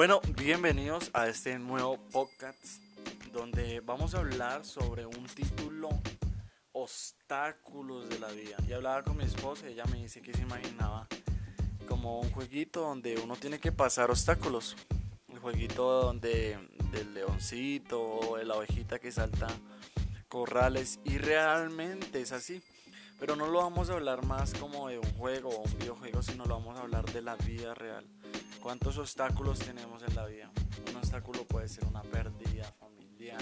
Bueno, bienvenidos a este nuevo podcast donde vamos a hablar sobre un título obstáculos de la vida. Y hablaba con mi esposa ella me dice que se imaginaba como un jueguito donde uno tiene que pasar obstáculos. El jueguito donde del leoncito o de la ovejita que salta corrales y realmente es así. Pero no lo vamos a hablar más como de un juego o un videojuego, sino lo vamos a hablar de la vida real. ¿Cuántos obstáculos tenemos en la vida? Un obstáculo puede ser una pérdida familiar,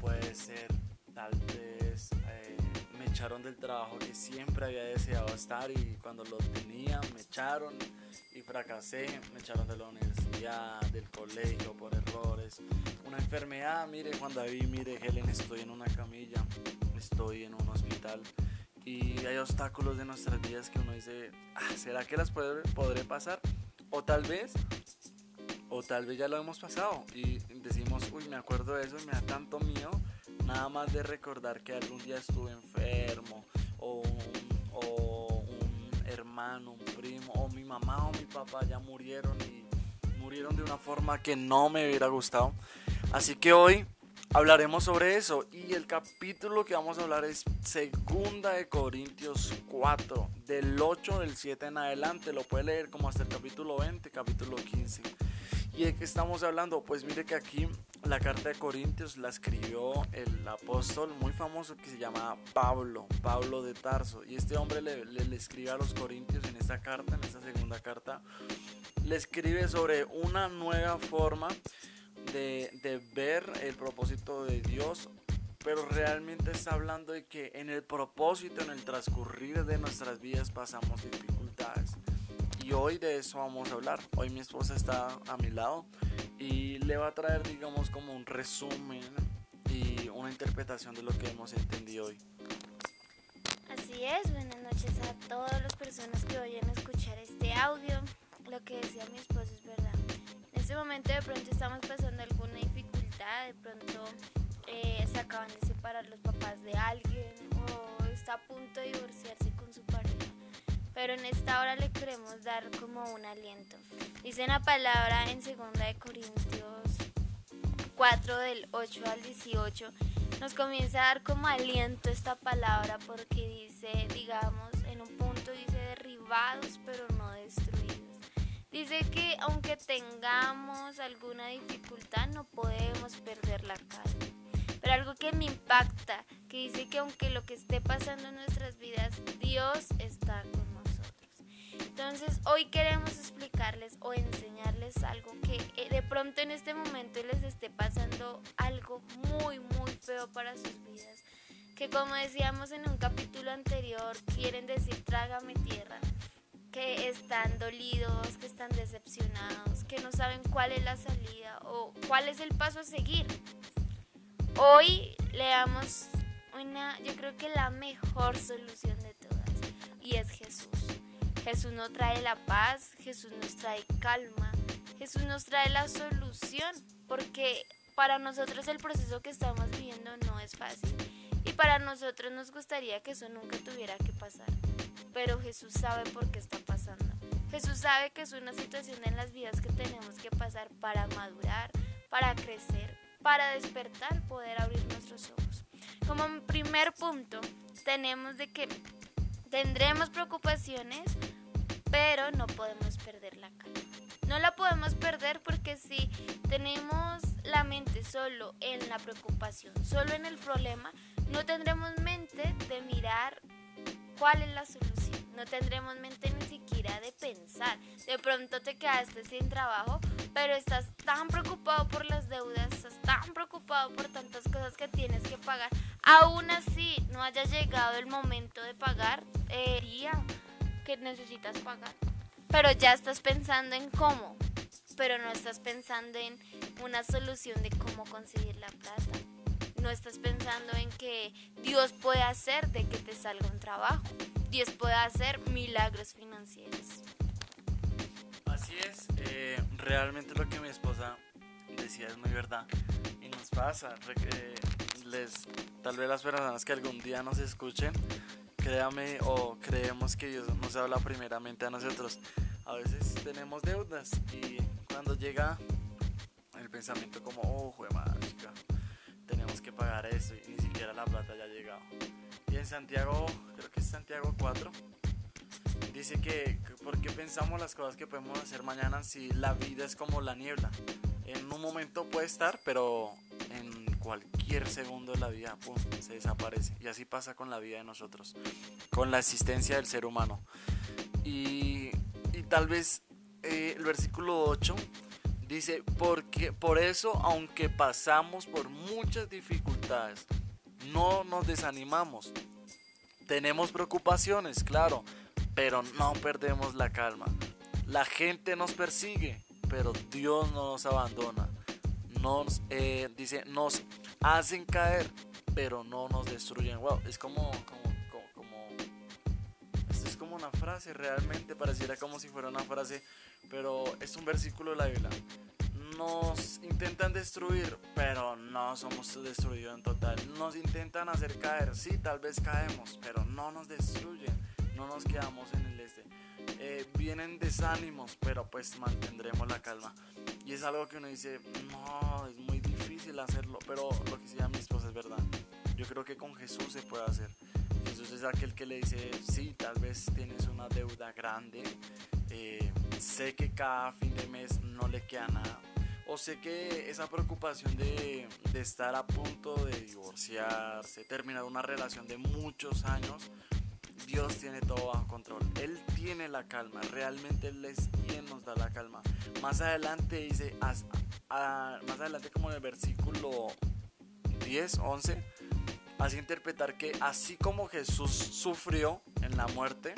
puede ser tal vez eh, me echaron del trabajo que siempre había deseado estar y cuando lo tenía me echaron y fracasé, me echaron de la universidad, del colegio por errores, una enfermedad, mire cuando David, mire Helen, estoy en una camilla, estoy en un hospital y hay obstáculos de nuestras vidas que uno dice, ah, ¿será que las podré pasar? O tal vez, o tal vez ya lo hemos pasado y decimos, uy, me acuerdo de eso y me da tanto miedo, nada más de recordar que algún día estuve enfermo, o un, hermano, un primo, o mi mamá o mi papá ya murieron y murieron de una forma que no me hubiera gustado. Así que hoy hablaremos sobre eso. Y el capítulo que vamos a hablar es Segunda de Corintios 4 del 8 del 7 en adelante. Lo puede leer como hasta el capítulo 20 capítulo 15 y de qué estamos hablando pues mire que aquí la carta de Corintios la escribió el apóstol muy famoso que se llama Pablo Pablo de Tarso. Y este hombre le, le escribe a los corintios en esta carta en esta segunda carta. Le escribe sobre una nueva forma de, ver el propósito de Dios, pero realmente está hablando de que en el propósito, en el transcurrir de nuestras vidas pasamos dificultades. Y hoy de eso vamos a hablar. Hoy mi esposa está a mi lado y le va a traer, digamos, como un resumen y una interpretación de lo que hemos entendido hoy. Así es, buenas noches a todas las personas que vayan a escuchar este audio. Lo que decía mi esposa es verdad este momento de pronto estamos pasando alguna dificultad, de pronto eh, se acaban de separar los papás de alguien o está a punto de divorciarse con su pareja. Pero en esta hora le queremos dar como un aliento. Dice la palabra en 2 Corintios 4 del 8 al 18. Nos comienza a dar como aliento esta palabra porque dice, digamos, en un punto dice derribados pero no destruidos Dice que aunque tengamos alguna dificultad no podemos perder la calma. Pero algo que me impacta, que dice que aunque lo que esté pasando en nuestras vidas, Dios está con nosotros. Entonces hoy queremos explicarles o enseñarles algo que eh, de pronto en este momento les esté pasando algo muy, muy feo para sus vidas. Que como decíamos en un capítulo anterior, quieren decir trágame tierra que están dolidos, que están decepcionados, que no saben cuál es la salida o cuál es el paso a seguir. Hoy le damos una, yo creo que la mejor solución de todas y es Jesús. Jesús nos trae la paz, Jesús nos trae calma, Jesús nos trae la solución, porque para nosotros el proceso que estamos viviendo no es fácil y para nosotros nos gustaría que eso nunca tuviera que pasar pero Jesús sabe por qué está pasando. Jesús sabe que es una situación en las vidas que tenemos que pasar para madurar, para crecer, para despertar, poder abrir nuestros ojos. Como primer punto, tenemos de que tendremos preocupaciones, pero no podemos perder la calma. No la podemos perder porque si tenemos la mente solo en la preocupación, solo en el problema, no tendremos mente de mirar cuál es la solución. No tendremos mente ni siquiera de pensar. De pronto te quedaste sin trabajo, pero estás tan preocupado por las deudas, estás tan preocupado por tantas cosas que tienes que pagar. Aún así, no haya llegado el momento de pagar día que necesitas pagar. Pero ya estás pensando en cómo, pero no estás pensando en una solución de cómo conseguir la plata no estás pensando en que Dios puede hacer de que te salga un trabajo. Dios puede hacer milagros financieros. Así es, eh, realmente lo que mi esposa decía es muy verdad. Y nos pasa, eh, les, tal vez las personas que algún día nos escuchen, créame o creemos que Dios nos habla primeramente a nosotros. A veces tenemos deudas y cuando llega el pensamiento como, oh, jue chica, tenemos que pagar eso y ni siquiera la plata ya ha llegado. Y en Santiago, creo que es Santiago 4, dice que, ¿por qué pensamos las cosas que podemos hacer mañana si la vida es como la niebla? En un momento puede estar, pero en cualquier segundo de la vida, pum, se desaparece. Y así pasa con la vida de nosotros, con la existencia del ser humano. Y, y tal vez eh, el versículo 8 dice, porque por eso, aunque pasamos por muchas dificultades, no nos desanimamos. Tenemos preocupaciones, claro, pero no perdemos la calma. La gente nos persigue, pero Dios no nos abandona. Nos, eh, dice, nos hacen caer, pero no nos destruyen. Wow, es como, es como una frase, realmente pareciera como si fuera una frase, pero es un versículo de la Biblia nos intentan destruir, pero no somos destruidos en total. Nos intentan hacer caer, sí, tal vez caemos, pero no nos destruyen, no nos quedamos en el este. Eh, vienen desánimos, pero pues mantendremos la calma. Y es algo que uno dice, no, es muy difícil hacerlo, pero lo que decía mi esposa es verdad. Yo creo que con Jesús se puede hacer. Jesús es aquel que le dice, sí, tal vez tienes una deuda grande, eh, sé que cada fin de mes no le queda nada, o sé que esa preocupación de, estar a punto de divorciarse, terminar una relación de muchos años, Dios tiene todo bajo control. Él tiene la calma, realmente Él es quien nos da la calma. Más adelante dice, más adelante como en el versículo 10, 11, hace interpretar que así como Jesús sufrió en la muerte,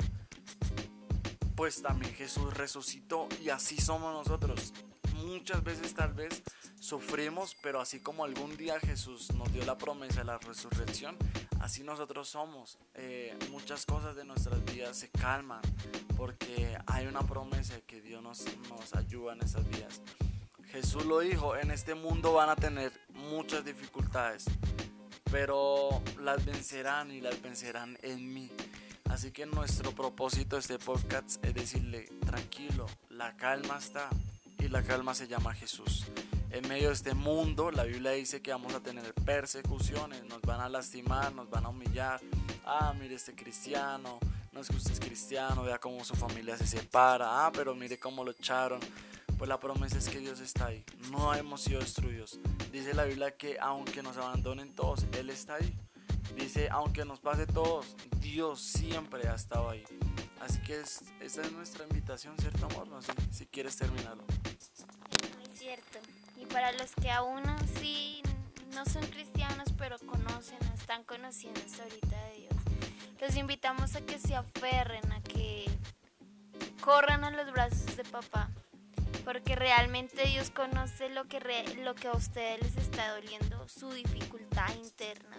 pues también Jesús resucitó y así somos nosotros muchas veces tal vez sufrimos, pero así como algún día Jesús nos dio la promesa de la resurrección, así nosotros somos. Eh, muchas cosas de nuestras vidas se calman porque hay una promesa que Dios nos, nos ayuda en esas vidas. Jesús lo dijo, en este mundo van a tener muchas dificultades, pero las vencerán y las vencerán en mí. Así que nuestro propósito de este podcast es decirle, tranquilo, la calma está, y la calma se llama Jesús. En medio de este mundo, la Biblia dice que vamos a tener persecuciones, nos van a lastimar, nos van a humillar. Ah, mire este cristiano, no es que usted es cristiano, vea cómo su familia se separa. Ah, pero mire cómo lo echaron. Pues la promesa es que Dios está ahí, no hemos sido destruidos. Dice la Biblia que aunque nos abandonen todos, Él está ahí. Dice, aunque nos pase todos, Dios siempre ha estado ahí. Así que es, esa es nuestra invitación, ¿cierto amor? No sé si quieres terminarlo. Muy cierto. Y para los que aún sí no son cristianos, pero conocen están conociendo ahorita de Dios, los invitamos a que se aferren, a que corran a los brazos de papá. Porque realmente Dios conoce lo que, lo que a ustedes les está doliendo, su dificultad interna.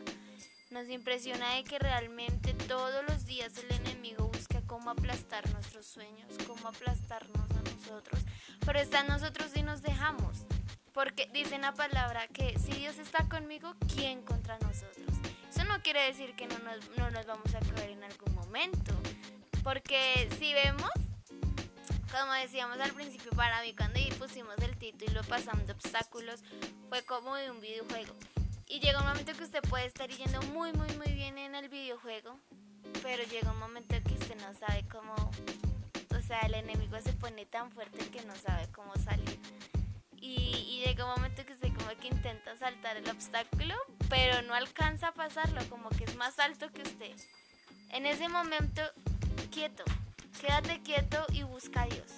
Nos impresiona de que realmente todos los días el enemigo busca cómo aplastar nuestros sueños, cómo aplastarnos a nosotros. Pero está en nosotros y nos dejamos. Porque dice la palabra que si Dios está conmigo, ¿quién contra nosotros? Eso no quiere decir que no nos, no nos vamos a caer en algún momento. Porque si vemos, como decíamos al principio, para mí cuando pusimos el título Pasando Obstáculos, fue como de un videojuego. Y llega un momento que usted puede estar yendo muy, muy, muy bien en el videojuego, pero llega un momento que usted no sabe cómo, o sea, el enemigo se pone tan fuerte que no sabe cómo salir. Y, llega un momento que usted como que intenta saltar el obstáculo, pero no alcanza a pasarlo, como que es más alto que usted. En ese momento, quieto, quédate quieto y busca a Dios.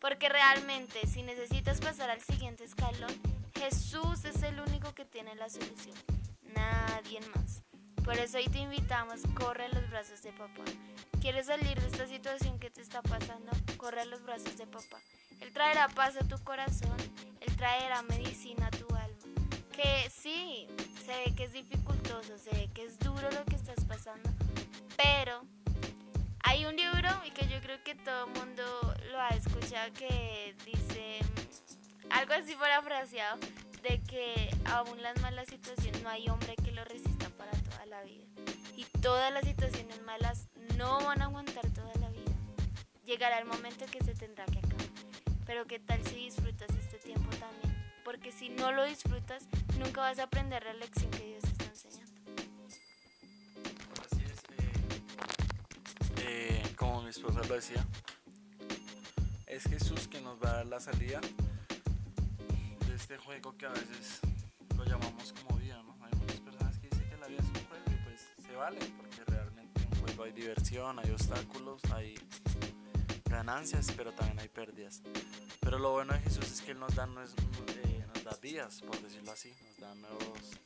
Porque realmente si necesitas pasar al siguiente escalón, Jesús es el único que tiene la solución, nadie más. Por eso hoy te invitamos, corre a los brazos de papá. ¿Quieres salir de esta situación que te está pasando? Corre a los brazos de papá. Él traerá paz a tu corazón, Él traerá medicina a tu alma. Que sí, se ve que es dificultoso, se ve que es duro lo que estás pasando, pero hay un libro y que yo creo que todo el mundo lo ha escuchado que dice algo así parafraseado de que aún las malas situaciones no hay hombre que lo resista para toda la vida. Y todas las situaciones malas no van a aguantar toda la vida. Llegará el momento que se tendrá que acabar. pero qué tal si disfrutas este tiempo también, porque si no lo disfrutas, nunca vas a aprender la lección que Dios está enseñando. Así es, eh, eh, como mi esposa lo decía, es Jesús que nos va a dar la salida este juego que a veces lo llamamos como vida, ¿no? Hay muchas personas que dicen que la vida es un juego y pues se vale, porque realmente en un juego hay diversión, hay obstáculos, hay ganancias, pero también hay pérdidas. Pero lo bueno de Jesús es que Él nos da, nos, eh, nos da días, por decirlo así, nos da nuevos,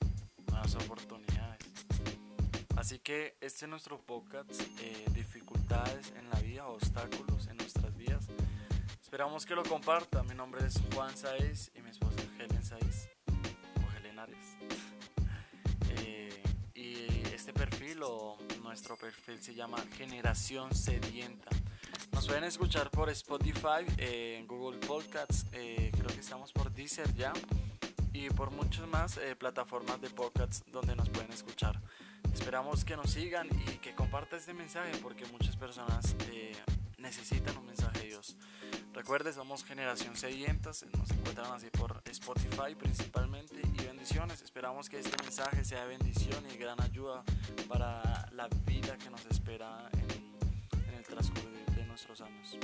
nuevas oportunidades. Así que este es nuestro podcast, eh, dificultades en la vida, obstáculos en nuestras vidas. Esperamos que lo comparta. Mi nombre es Juan Saiz y Helen Saiz o Helen. Eh, y este perfil o nuestro perfil se llama Generación Sedienta. Nos pueden escuchar por Spotify, eh, Google Podcasts, eh, creo que estamos por Deezer ya y por muchas más plataformas de podcasts donde nos pueden escuchar. Esperamos que nos sigan y que compartan este mensaje porque muchas personas Recuerde, somos Generación Sedientas, nos encuentran así por Spotify principalmente y bendiciones. Esperamos que este mensaje sea bendición y gran ayuda para la vida que nos espera en, en el transcurso de nuestros años.